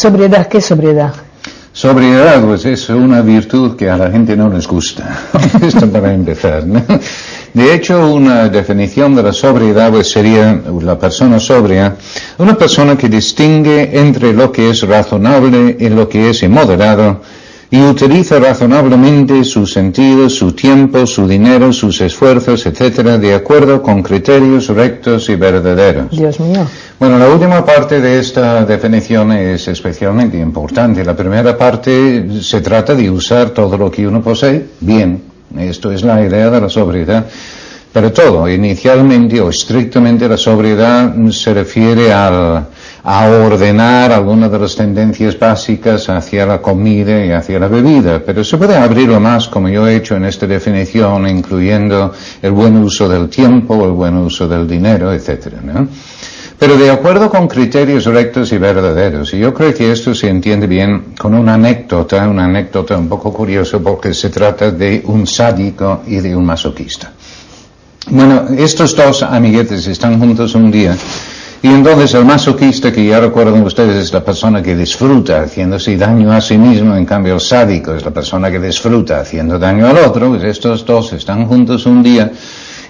Sobriedad, ¿qué sobriedad? Sobriedad, pues es una virtud que a la gente no les gusta. Esto para empezar. ¿no? De hecho, una definición de la sobriedad pues, sería la persona sobria, una persona que distingue entre lo que es razonable y lo que es inmoderado, y utiliza razonablemente sus sentidos, su tiempo, su dinero, sus esfuerzos, etcétera, de acuerdo con criterios rectos y verdaderos. Dios mío. Bueno, la última parte de esta definición es especialmente importante. La primera parte se trata de usar todo lo que uno posee bien. Esto es la idea de la sobriedad. Pero todo, inicialmente o estrictamente la sobriedad se refiere al, a ordenar algunas de las tendencias básicas hacia la comida y hacia la bebida, pero se puede abrirlo más, como yo he hecho en esta definición, incluyendo el buen uso del tiempo, el buen uso del dinero, etc. ¿no? Pero de acuerdo con criterios rectos y verdaderos, y yo creo que esto se entiende bien con una anécdota, una anécdota un poco curiosa porque se trata de un sádico y de un masoquista. Bueno, estos dos amiguetes están juntos un día y entonces el masoquista, que ya recuerdan ustedes, es la persona que disfruta haciéndose daño a sí mismo, en cambio el sádico es la persona que disfruta haciendo daño al otro, pues estos dos están juntos un día.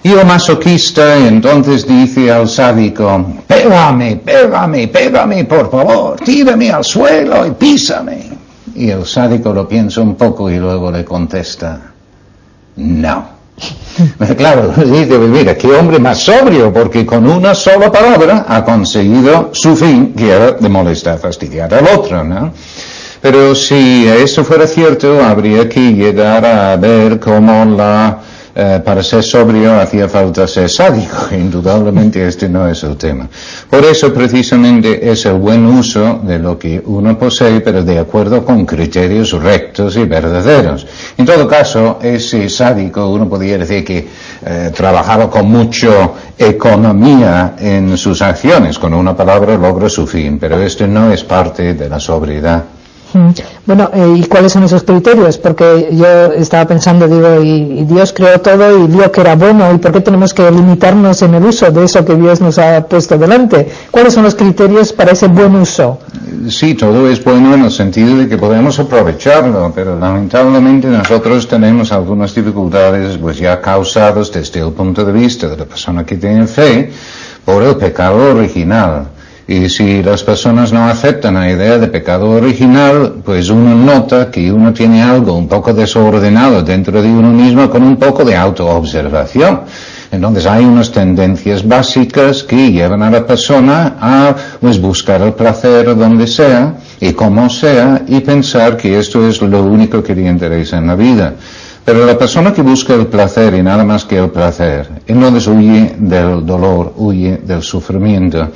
Y el masoquista entonces dice al sádico, pégame, pégame, pégame, por favor, tírame al suelo y písame. Y el sádico lo piensa un poco y luego le contesta, no. Claro, dice, mira, qué hombre más sobrio, porque con una sola palabra ha conseguido su fin, que era de molestar, fastidiar al otro, ¿no? Pero si eso fuera cierto, habría que llegar a ver cómo la eh, para ser sobrio hacía falta ser sádico. Indudablemente este no es el tema. Por eso precisamente es el buen uso de lo que uno posee, pero de acuerdo con criterios rectos y verdaderos. En todo caso, ese sádico, uno podría decir que eh, trabajaba con mucho economía en sus acciones, con una palabra logra su fin, pero esto no es parte de la sobriedad. Bueno, eh, ¿y cuáles son esos criterios? Porque yo estaba pensando, digo, y, Dios creó todo y vio que era bueno, ¿y por qué tenemos que limitarnos en el uso de eso que Dios nos ha puesto delante? ¿Cuáles son los criterios para ese buen uso? Sí, todo es bueno en el sentido de que podemos aprovecharlo, pero lamentablemente nosotros tenemos algunas dificultades pues ya causadas desde el punto de vista de la persona que tiene fe por el pecado original. Y si las personas no aceptan la idea de pecado original, pues uno nota que uno tiene algo un poco desordenado dentro de uno mismo con un poco de autoobservación. Entonces hay unas tendencias básicas que llevan a la persona a pues, buscar el placer donde sea y como sea y pensar que esto es lo único que le interesa en la vida. Pero la persona que busca el placer y nada más que el placer, entonces huye del dolor, huye del sufrimiento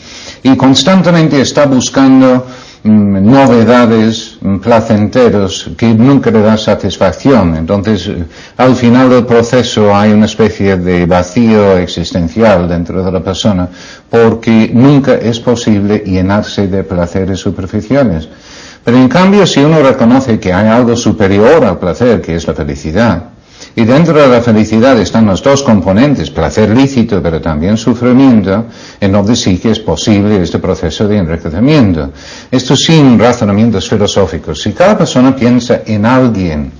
y constantemente está buscando mm, novedades, mm, placenteros que nunca le dan satisfacción. Entonces, eh, al final del proceso hay una especie de vacío existencial dentro de la persona porque nunca es posible llenarse de placeres superficiales. Pero en cambio, si uno reconoce que hay algo superior al placer, que es la felicidad, y dentro de la felicidad están los dos componentes, placer lícito, pero también sufrimiento, entonces sí que es posible este proceso de enriquecimiento. Esto sin razonamientos filosóficos. Si cada persona piensa en alguien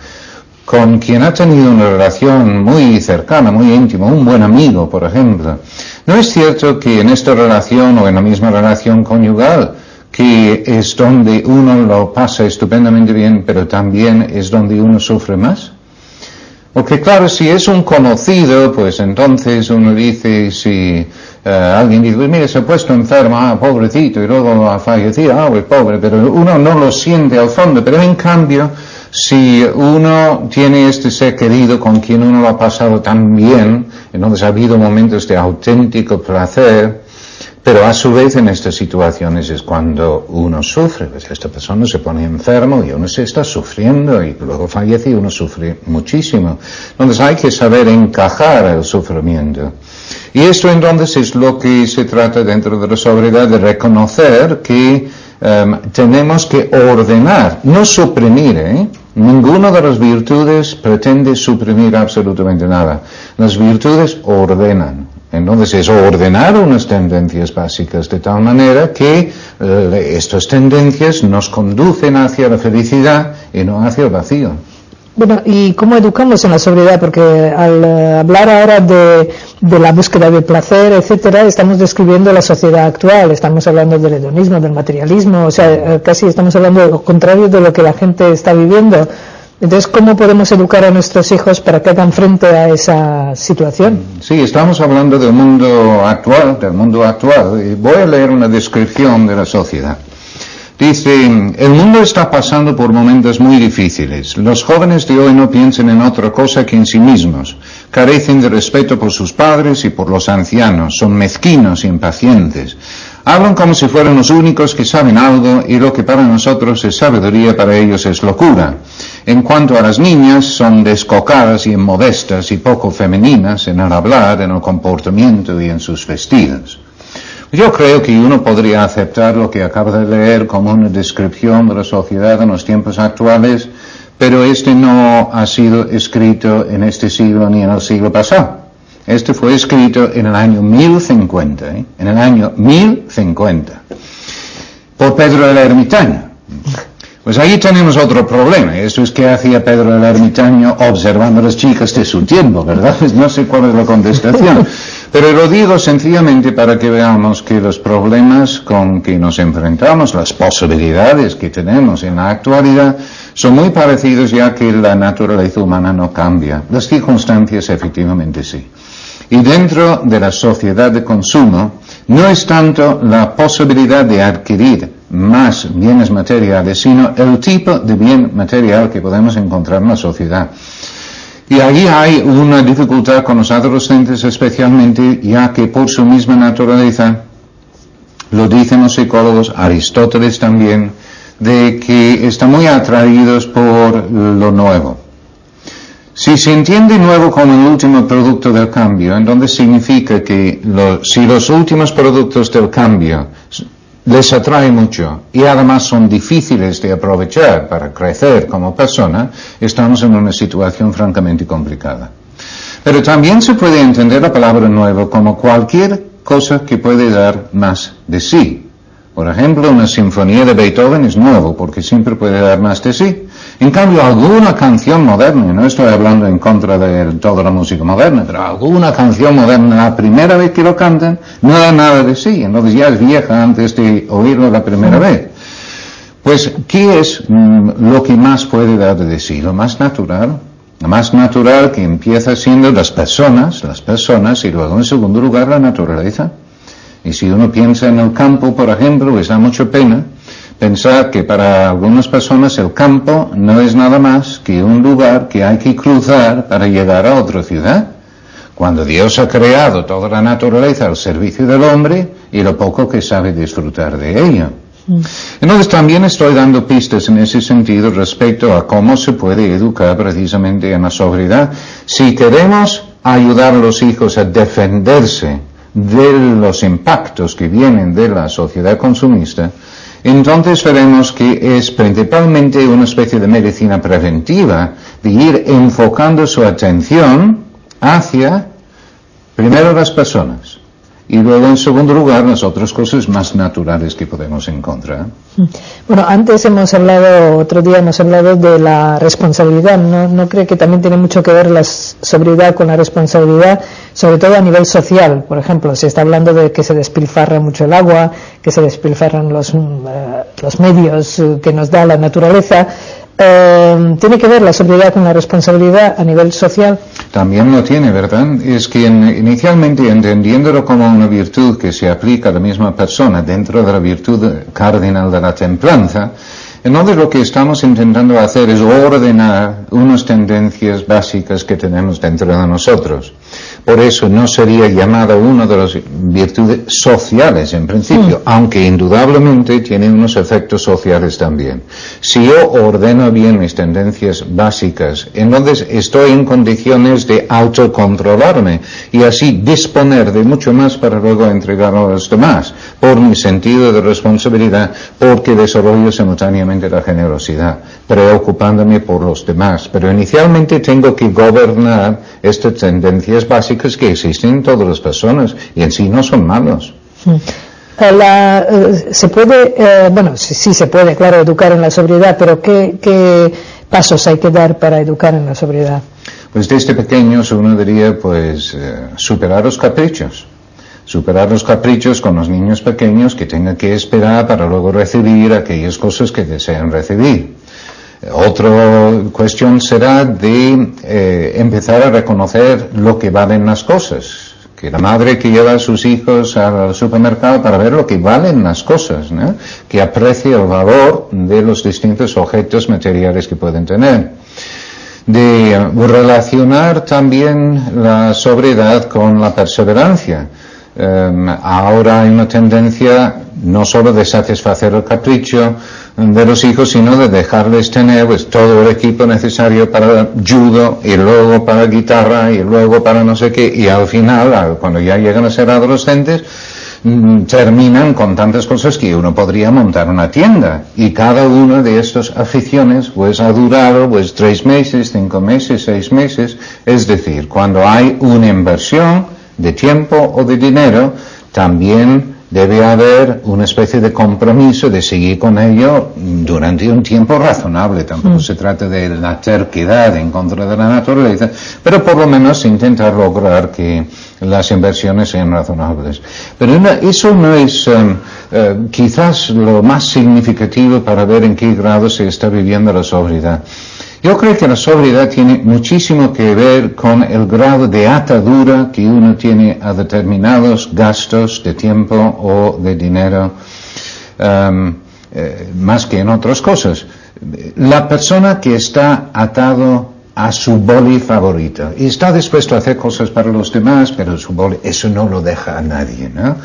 con quien ha tenido una relación muy cercana, muy íntima, un buen amigo, por ejemplo, ¿no es cierto que en esta relación o en la misma relación conyugal, que es donde uno lo pasa estupendamente bien, pero también es donde uno sufre más? Porque claro, si es un conocido, pues entonces uno dice, si eh, alguien dice, pues mire, se ha puesto enfermo, ah, pobrecito, y luego ha fallecido, ah, pues pobre, pero uno no lo siente al fondo, pero en cambio, si uno tiene este ser querido con quien uno lo ha pasado tan bien, entonces ha habido momentos de auténtico placer, pero a su vez en estas situaciones es cuando uno sufre, pues esta persona se pone enfermo y uno se está sufriendo y luego fallece y uno sufre muchísimo. Entonces hay que saber encajar el sufrimiento. Y esto entonces es lo que se trata dentro de la sobriedad, de reconocer que em, tenemos que ordenar, no suprimir, ¿eh? Ninguna de las virtudes pretende suprimir absolutamente nada. Las virtudes ordenan. Entonces es ordenar unas tendencias básicas de tal manera que eh, estas tendencias nos conducen hacia la felicidad y no hacia el vacío. Bueno, ¿y cómo educamos en la sobriedad? Porque al eh, hablar ahora de, la búsqueda del placer, etcétera, estamos describiendo la sociedad actual, estamos hablando del hedonismo, del materialismo, o sea, eh, casi estamos hablando de lo contrario de lo que la gente está viviendo. Entonces, ¿cómo podemos educar a nuestros hijos para que hagan frente a esa situación? Sí, estamos hablando del mundo actual, del mundo actual. Y voy a leer una descripción de la sociedad. Dice, el mundo está pasando por momentos muy difíciles. Los jóvenes de hoy no piensan en otra cosa que en sí mismos. Carecen de respeto por sus padres y por los ancianos. Son mezquinos, impacientes. Hablan como si fueran los únicos que saben algo y lo que para nosotros es sabiduría, para ellos es locura. En cuanto a las niñas, son descocadas y inmodestas y poco femeninas en el hablar, en el comportamiento y en sus vestidos. Yo creo que uno podría aceptar lo que acabo de leer como una descripción de la sociedad en los tiempos actuales, pero este no ha sido escrito en este siglo ni en el siglo pasado. Este fue escrito en el año 1050, ¿eh? en el año 1050, por Pedro el Ermitaño. Pues ahí tenemos otro problema. Eso es que hacía Pedro el Ermitaño observando a las chicas de su tiempo, ¿verdad? No sé cuál es la contestación. Pero lo digo sencillamente para que veamos que los problemas con que nos enfrentamos, las posibilidades que tenemos en la actualidad, son muy parecidos ya que la naturaleza humana no cambia. Las circunstancias efectivamente sí. Y dentro de la sociedad de consumo no es tanto la posibilidad de adquirir más bienes materiales, sino el tipo de bien material que podemos encontrar en la sociedad. Y ahí hay una dificultad con los adolescentes especialmente, ya que por su misma naturaleza, lo dicen los psicólogos, Aristóteles también, de que están muy atraídos por lo nuevo. Si se entiende nuevo como el último producto del cambio, entonces significa que si los últimos productos del cambio les atrae mucho y además son difíciles de aprovechar para crecer como persona, estamos en una situación francamente complicada. Pero también se puede entender la palabra nuevo como cualquier cosa que puede dar más de sí. Por ejemplo, una sinfonía de Beethoven es nuevo porque siempre puede dar más de sí. En cambio, alguna canción moderna, no estoy hablando en contra de toda la música moderna, pero alguna canción moderna, la primera vez que lo cantan, no da nada de sí, entonces ya es vieja antes de oírlo la primera vez. Pues, ¿qué es mm, lo que más puede dar de sí? Lo más natural. Lo más natural que empieza siendo las personas, las personas, y luego en segundo lugar la naturaleza. Y si uno piensa en el campo, por ejemplo, pues da mucha pena pensar que para algunas personas el campo no es nada más que un lugar que hay que cruzar para llegar a otra ciudad. Cuando Dios ha creado toda la naturaleza al servicio del hombre y lo poco que sabe disfrutar de ello. Mm. Entonces también estoy dando pistas en ese sentido respecto a cómo se puede educar precisamente en la sobriedad. Si queremos ayudar a los hijos a defenderse de los impactos que vienen de la sociedad consumista, entonces veremos que es principalmente una especie de medicina preventiva, de ir enfocando su atención hacia, primero las personas, y luego, en segundo lugar, las otras cosas más naturales que podemos encontrar. Bueno, antes hemos hablado, otro día hemos hablado de la responsabilidad. ¿No, no cree que también tiene mucho que ver la sobriedad con la responsabilidad, sobre todo a nivel social? Por ejemplo, se está hablando de que se despilfarra mucho el agua, que se despilfarran los, eh, los medios que nos da la naturaleza. Eh, ¿Tiene que ver la sobriedad con la responsabilidad a nivel social? También lo tiene, ¿verdad? Es que inicialmente entendiéndolo como una virtud que se aplica a la misma persona dentro de la virtud cardinal de la templanza, entonces lo que estamos intentando hacer es ordenar unas tendencias básicas que tenemos dentro de nosotros. Por eso no sería llamada una de las virtudes sociales en principio, mm. aunque indudablemente tiene unos efectos sociales también. Si yo ordeno bien mis tendencias básicas, entonces estoy en condiciones de autocontrolarme y así disponer de mucho más para luego entregar a los demás, por mi sentido de responsabilidad, porque desarrollo simultáneamente la generosidad, preocupándome por los demás. Pero inicialmente tengo que gobernar estas tendencias básicas que existen en todas las personas y en sí no son malos. Mm. Eh, la, eh, se puede, eh, bueno, sí, sí, se puede, claro, educar en la sobriedad, pero ¿qué, ¿qué, pasos hay que dar para educar en la sobriedad? Pues desde pequeños uno diría, pues, superar los caprichos. Superar los caprichos con los niños pequeños que tengan que esperar para luego recibir aquellas cosas que desean recibir. Otra cuestión será de empezar a reconocer lo que valen las cosas que la madre que lleva a sus hijos al supermercado para ver lo que valen las cosas, ¿no? que aprecie el valor de los distintos objetos materiales que pueden tener. De relacionar también la sobriedad con la perseverancia. Em, ahora hay una tendencia no solo de satisfacer el capricho, de los hijos, sino de dejarles tener pues, todo el equipo necesario para judo y luego para guitarra y luego para no sé qué y al final, cuando ya llegan a ser adolescentes, mm, terminan con tantas cosas que uno podría montar una tienda. Y cada una de estas aficiones pues ha durado pues tres meses, cinco meses, seis meses, es decir, cuando hay una inversión de tiempo o de dinero, también debe haber una especie de compromiso de seguir con ello durante un tiempo razonable. Tampoco mm. se trata de la terquedad en contra de la naturaleza, pero por lo menos intentar lograr que las inversiones sean razonables. Pero eso no es um, uh, quizás lo más significativo para ver en qué grado se está viviendo la sobriedad. Yo creo que la sobriedad tiene muchísimo que ver con el grado de atadura que uno tiene a determinados gastos de tiempo o de dinero, um, eh, más que en otras cosas. La persona que está atado a su boli favorito y está dispuesto a hacer cosas para los demás, pero su boli, eso no lo deja a nadie, ¿no?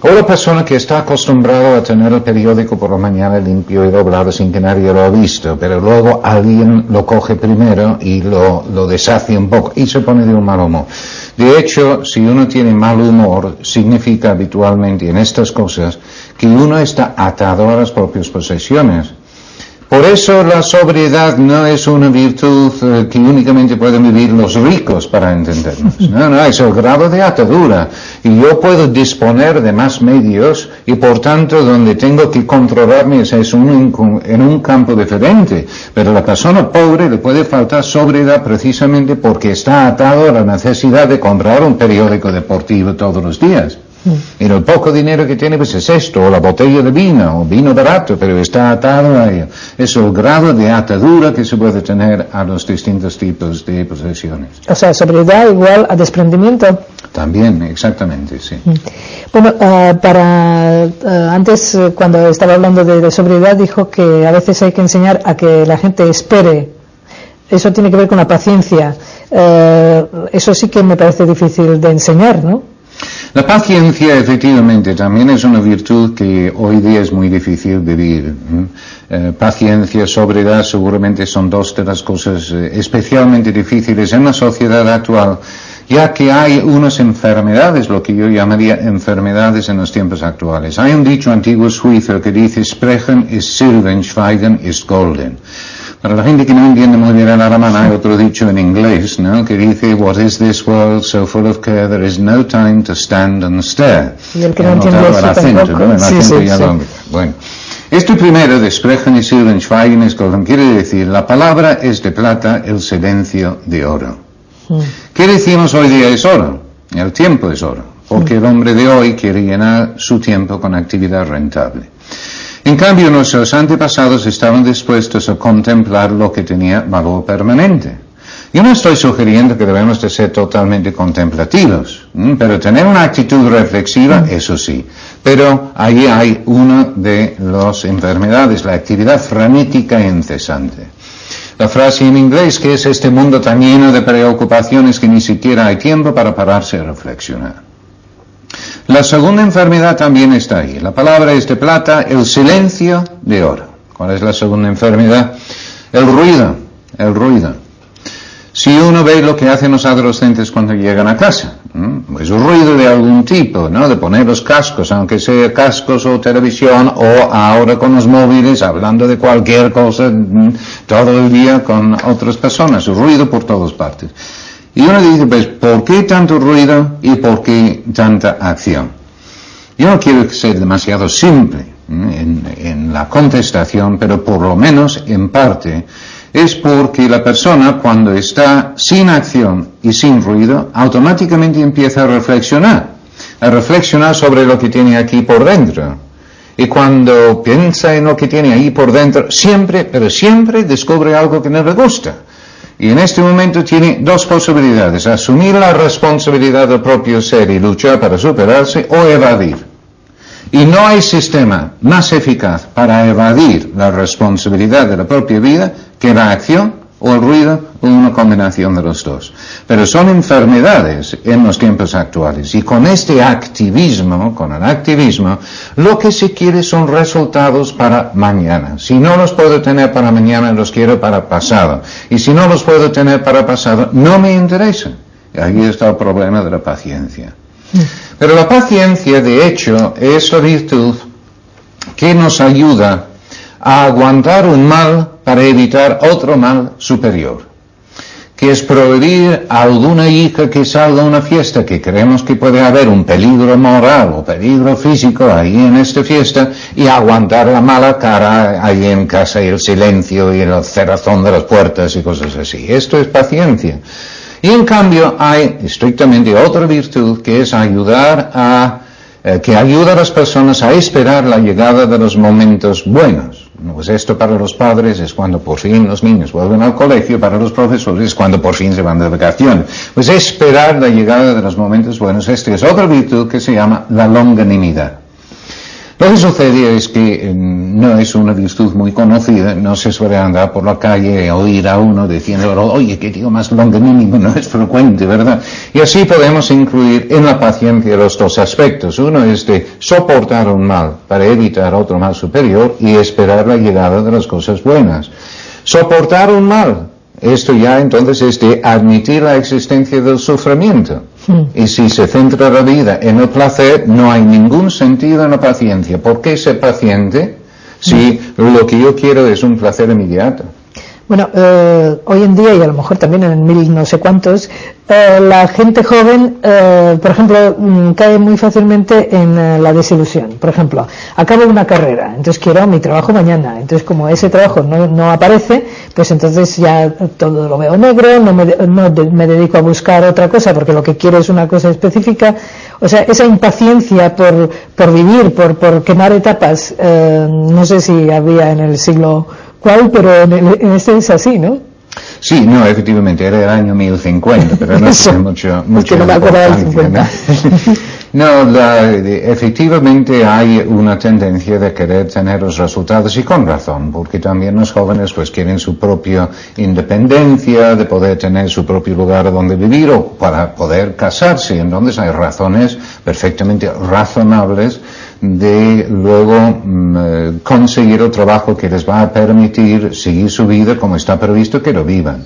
O la persona que está acostumbrado a tener el periódico por la mañana limpio y doblado sin que nadie lo ha visto, pero luego alguien lo coge primero y lo, lo deshace un poco y se pone de un mal humor. De hecho, si uno tiene mal humor, significa habitualmente en estas cosas que uno está atado a las propias posesiones. Por eso la sobriedad no es una virtud eh, que únicamente pueden vivir los ricos para entendernos. No, no, es el grado de atadura. Y yo puedo disponer de más medios y por tanto donde tengo que controlarme es en un campo diferente. Pero la persona pobre le puede faltar sobriedad precisamente porque está atado a la necesidad de comprar un periódico deportivo todos los días. Y el poco dinero que tiene pues es esto, o la botella de vino, o vino barato, pero está atado a ello. Es el grado de atadura que se puede tener a los distintos tipos de posesiones. O sea, sobriedad igual a desprendimiento. También, exactamente, sí. Mm. Bueno, uh, para uh, antes eh, cuando estaba hablando de, de, sobriedad dijo que a veces hay que enseñar a que la gente espere. Eso tiene que ver con la paciencia. Eso sí que me parece difícil de enseñar, ¿no? La paciencia efectivamente también es una virtud que hoy día es muy difícil vivir. Eh, paciencia, sobriedad seguramente son dos de las cosas eh, especialmente difíciles en la sociedad actual, ya que hay unas enfermedades, lo que yo llamaría enfermedades en los tiempos actuales. Hay un dicho antiguo suizo que dice, Sprechen ist Silben, Schweigen ist Golden. Para la gente que no entiende muy bien el alemán, hay otro dicho en inglés, ¿no? Que dice, What is this world so full of care, there is no time to stand and stare. Y el que no entiende eso acento, ¿no? El sí, sí, sí. Bueno. Este primero de Sprechen y Schweigen es quiere decir, la palabra es de plata, el silencio de oro. Hmm. ¿Qué decimos hoy día es oro? El tiempo es oro, porque el hombre de hoy quiere llenar su tiempo con actividad rentable. En cambio, nuestros antepasados estaban dispuestos a contemplar lo que tenía valor permanente. Yo no estoy sugiriendo que debemos de ser totalmente contemplativos, pero tener una actitud reflexiva, eso sí. Pero ahí hay una de las enfermedades, la actividad frenética e incesante. La frase en inglés que es este mundo tan lleno de preocupaciones que ni siquiera hay tiempo para pararse a reflexionar. La segunda enfermedad también está ahí. La palabra es de plata, el silencio de oro. ¿Cuál es la segunda enfermedad? El ruido, el ruido. Si uno ve lo que hacen los adolescentes cuando llegan a casa, pues un ruido de algún tipo, ¿no? De poner los cascos, aunque sea cascos o televisión, o ahora con los móviles, hablando de cualquier cosa, todo el día con otras personas, ruido por todas partes. Y uno dice, pues, ¿por qué tanto ruido y por qué tanta acción? Yo no quiero ser demasiado simple en, en la contestación, pero por lo menos en parte es porque la persona cuando está sin acción y sin ruido, automáticamente empieza a reflexionar, a reflexionar sobre lo que tiene aquí por dentro. Y cuando piensa en lo que tiene ahí por dentro, siempre, pero siempre descubre algo que no le gusta. Y en este momento tiene dos posibilidades, asumir la responsabilidad del propio ser y luchar para superarse o evadir. Y no hay sistema más eficaz para evadir la responsabilidad de la propia vida que la acción o el ruido o una combinación de los dos. Pero son enfermedades en los tiempos actuales y con este activismo, con el activismo, lo que se quiere son resultados para mañana. Si no los puedo tener para mañana, los quiero para pasado. Y si no los puedo tener para pasado, no me interesa. Ahí está el problema de la paciencia. Pero la paciencia, de hecho, es la virtud que nos ayuda a aguantar un mal para evitar otro mal superior, que es prohibir a alguna hija que salga a una fiesta que creemos que puede haber un peligro moral o peligro físico ahí en esta fiesta y aguantar la mala cara ahí en casa y el silencio y el cerrazón de las puertas y cosas así. Esto es paciencia. Y en cambio hay estrictamente otra virtud que es ayudar a, eh, que ayuda a las personas a esperar la llegada de los momentos buenos. Pues esto para los padres es cuando por fin los niños vuelven al colegio, para los profesores es cuando por fin se van de vacaciones. Pues esperar la llegada de los momentos buenos, esta es otra virtud que se llama la longanimidad. Lo que sucede es que mm, no es una virtud muy conocida, no se suele andar por la calle y oír a uno diciendo, oye, qué tío más longanínimo, no es frecuente, ¿verdad? Y así podemos incluir en la paciencia los dos aspectos. Uno es de soportar un mal para evitar otro mal superior y esperar la llegada de las cosas buenas. Soportar un mal, esto ya entonces es de admitir la existencia del sufrimiento. Y si se centra la vida en el placer, no hay ningún sentido en la paciencia. ¿Por qué ser paciente si lo que yo quiero es un placer inmediato? Bueno, eh, hoy en día, y a lo mejor también en mil no sé cuántos, eh, la gente joven, eh, por ejemplo, mm, cae muy fácilmente en la desilusión. Por ejemplo, acabo una carrera, entonces quiero mi trabajo mañana. Entonces, como ese trabajo no, no aparece, pues entonces ya todo lo veo negro, no me, no me dedico a buscar otra cosa porque lo que quiero es una cosa específica. O sea, esa impaciencia por, por vivir, por, por quemar etapas, no sé si había en el siglo cuál, pero en, este es así, ¿no? Sí, no, efectivamente, era el año 1050, pero no tiene mucho, mucho no me del 50. No, la, efectivamente hay una tendencia de querer tener los resultados y con razón, porque también los jóvenes pues quieren su propia independencia, de poder tener su propio lugar donde vivir o para poder casarse. Entonces hay razones perfectamente razonables de luego mm, eh, conseguir el trabajo que les va a permitir seguir su vida como está previsto que lo vivan.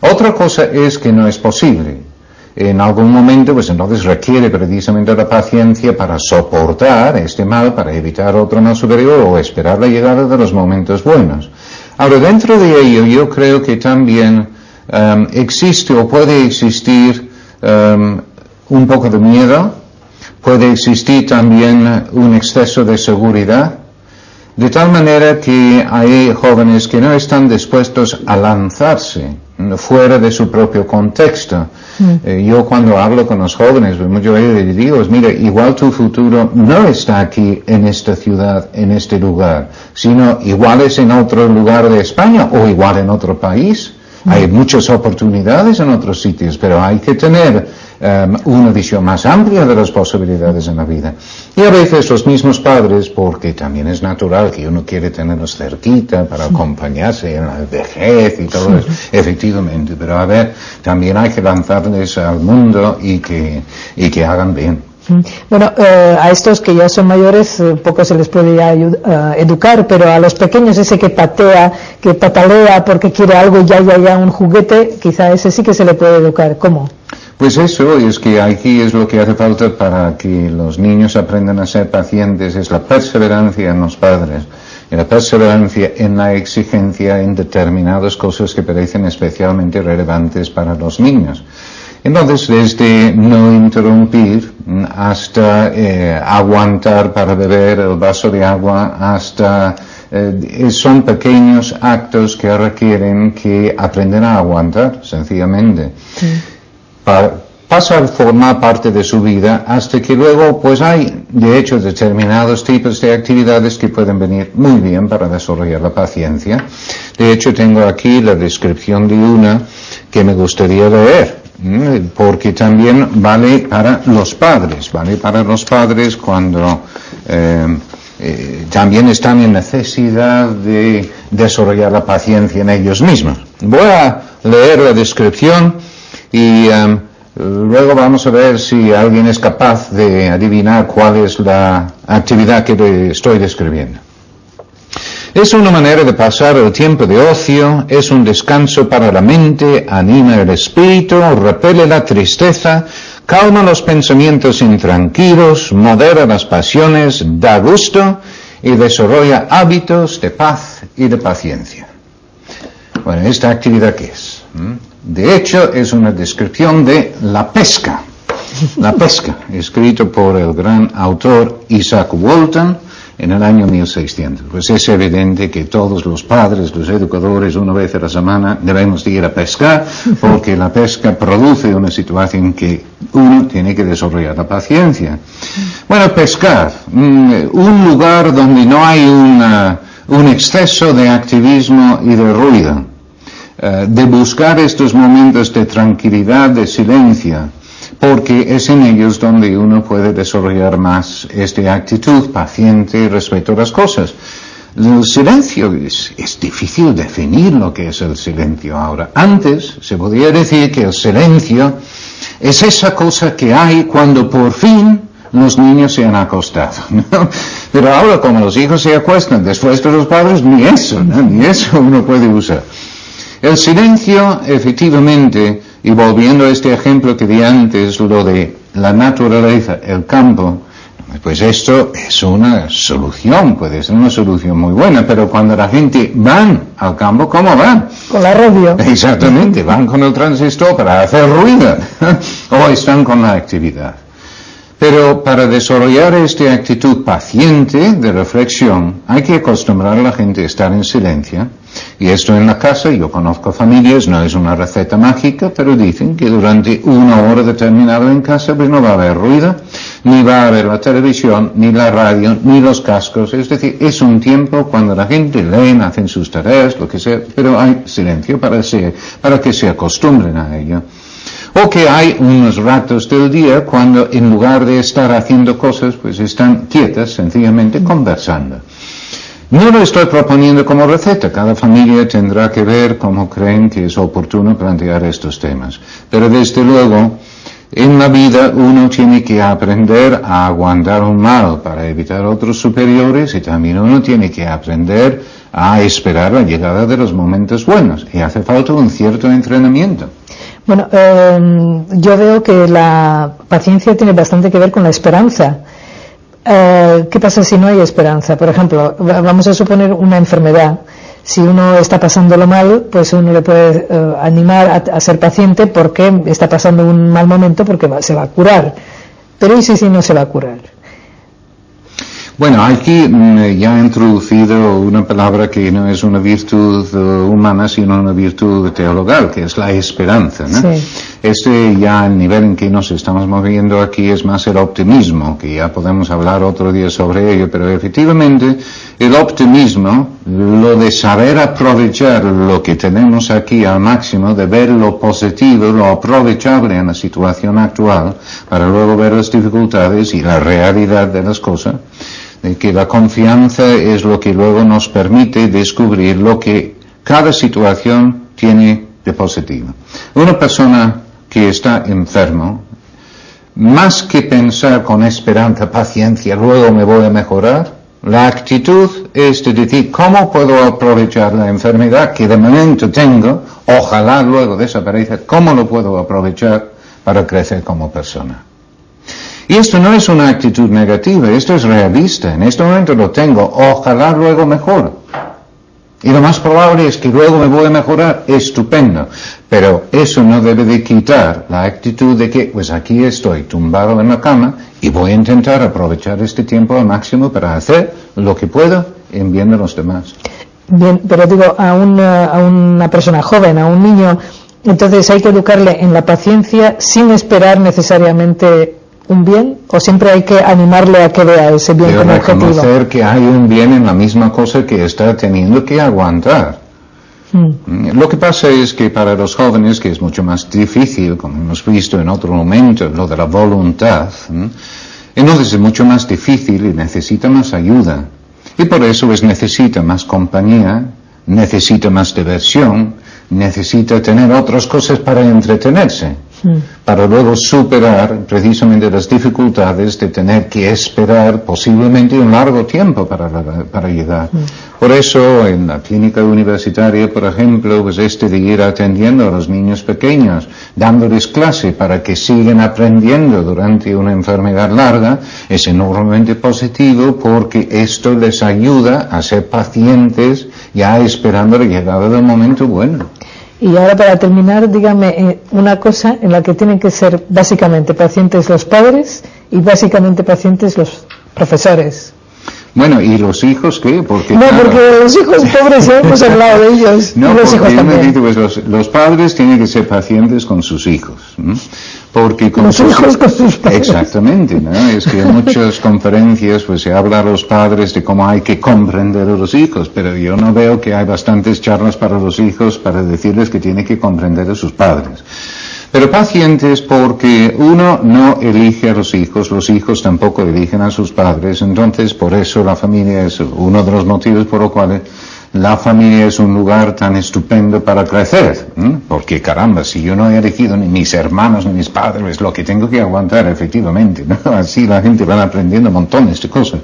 Otra cosa es que no es posible. En algún momento, pues entonces requiere precisamente la paciencia para soportar este mal, para evitar otro mal superior o esperar la llegada de los momentos buenos. Ahora, dentro de ello, yo creo que también um, existe o puede existir um, un poco de miedo, puede existir también un exceso de seguridad, de tal manera que hay jóvenes que no están dispuestos a lanzarse fuera de su propio contexto. Mm. Eh, yo cuando hablo con los jóvenes, pues veces les digo, mira, igual tu futuro no está aquí en esta ciudad, en este lugar, sino igual es en otro lugar de España o igual en otro país. Mm. Hay muchas oportunidades en otros sitios, pero hay que tener Em, una visión más amplia de las posibilidades en la vida. Y a veces los mismos padres, porque también es natural que uno quiere tenerlos cerquita para acompañarse en la vejez y todo eso, efectivamente, pero a ver, también hay que lanzarles al mundo y que, y que hagan bien. Bueno, eh, a estos que ya son mayores eh, poco se les puede eh, educar, pero a los pequeños ese que patea, que patalea porque quiere algo ya, ya, ya, un juguete, quizá ese sí que se le puede educar. ¿Cómo? Pues eso es que aquí es lo que hace falta para que los niños aprendan a ser pacientes, es la perseverancia en los padres. y la perseverancia en la exigencia en determinadas cosas que parecen especialmente relevantes para los niños. Entonces, desde no interrumpir hasta eh, aguantar para beber el vaso de agua, hasta eh, son pequeños actos que requieren que aprendan a aguantar, sencillamente. Para, pasa a formar parte de su vida hasta que luego pues hay de hecho determinados tipos de actividades que pueden venir muy bien para desarrollar la paciencia. De hecho tengo aquí la descripción de una que me gustaría leer porque también vale para los padres, vale para los padres cuando eh, eh, también están en necesidad de desarrollar la paciencia en ellos mismos. Voy a leer la descripción y um, luego vamos a ver si alguien es capaz de adivinar cuál es la actividad que estoy describiendo. Es una manera de pasar el tiempo de ocio, es un descanso para la mente, anima el espíritu, repele la tristeza, calma los pensamientos intranquilos, modera las pasiones, da gusto y desarrolla hábitos de paz y de paciencia. Bueno, ¿esta actividad qué es? ¿Mm? De hecho, es una descripción de la pesca. La pesca, escrito por el gran autor Isaac Walton, en el año 1600. Pues es evidente que todos los padres, los educadores, una vez a la semana debemos ir a pescar, porque la pesca produce una situación que uno tiene que desarrollar la paciencia. Bueno, pescar, mm, un lugar donde no hay un exceso de activismo y de ruido, eh, de buscar estos momentos de tranquilidad, de silencio, porque es en ellos donde uno puede desarrollar más esta actitud paciente respecto a las cosas. El silencio es, difícil definir lo que es el silencio ahora. Antes se podía decir que el silencio es esa cosa que hay cuando por fin los niños se han acostado. Pero ahora como los hijos se acuestan después de los padres, ni eso, ni eso uno puede usar. El silencio efectivamente y volviendo a este ejemplo que di antes, lo de la naturaleza, el campo, pues esto es una solución, puede ser una solución muy buena, pero cuando la gente van al campo, ¿cómo van? Con la radio. Exactamente, van con el transistor para hacer ruido, o están con la actividad. Pero para desarrollar esta actitud paciente de reflexión, hay que acostumbrar a la gente a estar en silencio y esto en la casa, yo conozco familias, no es una receta mágica, pero dicen que durante una hora determinada en casa pues no va a haber ruido, ni va a haber la televisión, ni la radio, ni los cascos. Es decir, es un tiempo cuando la gente leen, hacen sus tareas, lo que sea, pero hay silencio para, para que se acostumbren a ello. O que hay unos ratos del día cuando en lugar de estar haciendo cosas, pues están quietas, sencillamente conversando. No lo estoy proponiendo como receta, cada familia tendrá que ver cómo creen que es oportuno plantear estos temas. Pero desde luego, en la vida uno tiene que aprender a aguantar un mal para evitar otros superiores y también uno tiene que aprender a esperar la llegada de los momentos buenos y hace falta un cierto entrenamiento. Bueno, em, yo veo que la paciencia tiene bastante que ver con la esperanza. Eh, ¿Qué pasa si no hay esperanza? Por ejemplo, vamos a suponer una enfermedad. Si uno está pasándolo mal, pues uno le puede eh, animar a, ser paciente porque está pasando un mal momento porque se va a curar. Pero ¿y si, si no se va a curar? Bueno, aquí mm, ya he introducido una palabra que no es una virtud eh, humana, sino una virtud teologal, que es la esperanza. ¿no? Este ya el nivel en que nos estamos moviendo aquí es más el optimismo, que ya podemos hablar otro día sobre ello, pero efectivamente el optimismo, lo de saber aprovechar lo que tenemos aquí al máximo, de ver lo positivo, lo aprovechable en la situación actual, para luego ver las dificultades y la realidad de las cosas, que la confianza es lo que luego nos permite descubrir lo que cada situación tiene de positivo. Una persona que está enfermo, más que pensar con esperanza, paciencia, luego me voy a mejorar, la actitud es de decir, ¿cómo puedo aprovechar la enfermedad que de momento tengo? Ojalá luego desaparezca. ¿Cómo lo puedo aprovechar para crecer como persona? Y esto no es una actitud negativa, esto es realista. En este momento lo tengo, ojalá luego mejor. Y lo más probable es que luego me voy a mejorar, estupendo. Pero eso no debe de quitar la actitud de que, pues aquí estoy tumbado en la cama y voy a intentar aprovechar este tiempo al máximo para hacer lo que puedo en bien de los demás. Bien, pero digo, a una, a una persona joven, a un niño, entonces hay que educarle en la paciencia sin esperar necesariamente un bien o siempre hay que animarle a que vea ese bien Pero como objetivo. reconocer que hay un bien en la misma cosa que está teniendo que aguantar. Mm. Lo que pasa es que para los jóvenes, que es mucho más difícil, como hemos visto en otro momento, lo de la voluntad, ¿m? entonces es mucho más difícil y necesita más ayuda. Y por eso pues necesita más compañía, necesita más diversión, necesita tener otras cosas para entretenerse, para luego superar precisamente las dificultades de tener que esperar posiblemente un largo tiempo para, para llegar. Por eso en la clínica universitaria, por ejemplo, pues este de ir atendiendo a los niños pequeños, dándoles clase para que sigan aprendiendo durante una enfermedad larga, es enormemente positivo porque esto les ayuda a ser pacientes ya esperando la llegada del momento bueno. Y ahora para terminar, dígame eh, una cosa en la que tienen que ser básicamente pacientes los padres y básicamente pacientes los profesores. Bueno, ¿y los hijos qué? Porque, No, claro, porque los hijos pobres ya hemos hablado de ellos. No, y los hijos también. pues, los, los padres tienen que ser pacientes con sus hijos. ¿m? Porque con Los sus hijos con sus padres. Exactamente, ¿no? Es que en muchas conferencias pues se habla a los padres de cómo hay que comprender a los hijos, pero yo no veo que hay bastantes charlas para los hijos para decirles que tienen que comprender a sus padres. Pero pacientes porque uno no elige a los hijos, los hijos tampoco eligen a sus padres, entonces por eso la familia es uno de los motivos por los cuales la familia es un lugar tan estupendo para crecer, porque caramba, si yo no he elegido ni mis hermanos ni mis padres, lo que tengo que aguantar efectivamente, ¿no? así la gente va aprendiendo montones de cosas.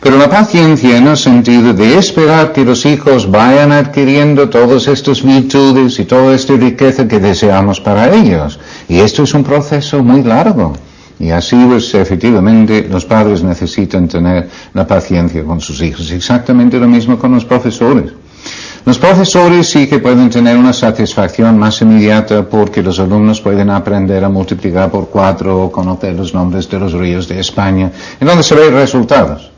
Pero la paciencia en el sentido de esperar que los hijos vayan adquiriendo todas estas virtudes y toda esta riqueza que deseamos para ellos. Y esto es un proceso muy largo. Y así, pues, efectivamente, los padres necesitan tener la paciencia con sus hijos. Exactamente lo mismo con los profesores. Los profesores sí que pueden tener una satisfacción más inmediata porque los alumnos pueden aprender a multiplicar por cuatro o conocer los nombres de los ríos de España, en donde se ven resultados.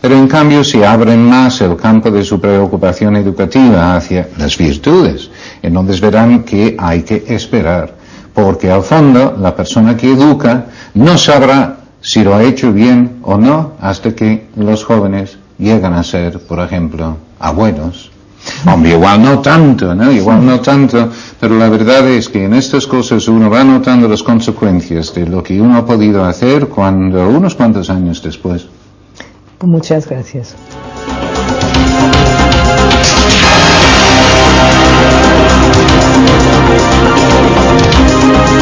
Pero en cambio, si abren más el campo de su preocupación educativa hacia las virtudes, entonces verán que hay que esperar, porque al fondo la persona que educa no sabrá si lo ha hecho bien o no hasta que los jóvenes llegan a ser, por ejemplo, abuelos. Hombre, igual no tanto, ¿no? Igual no tanto, pero la verdad es que en estas cosas uno va notando las consecuencias de lo que uno ha podido hacer cuando unos cuantos años después. Muchas gracias.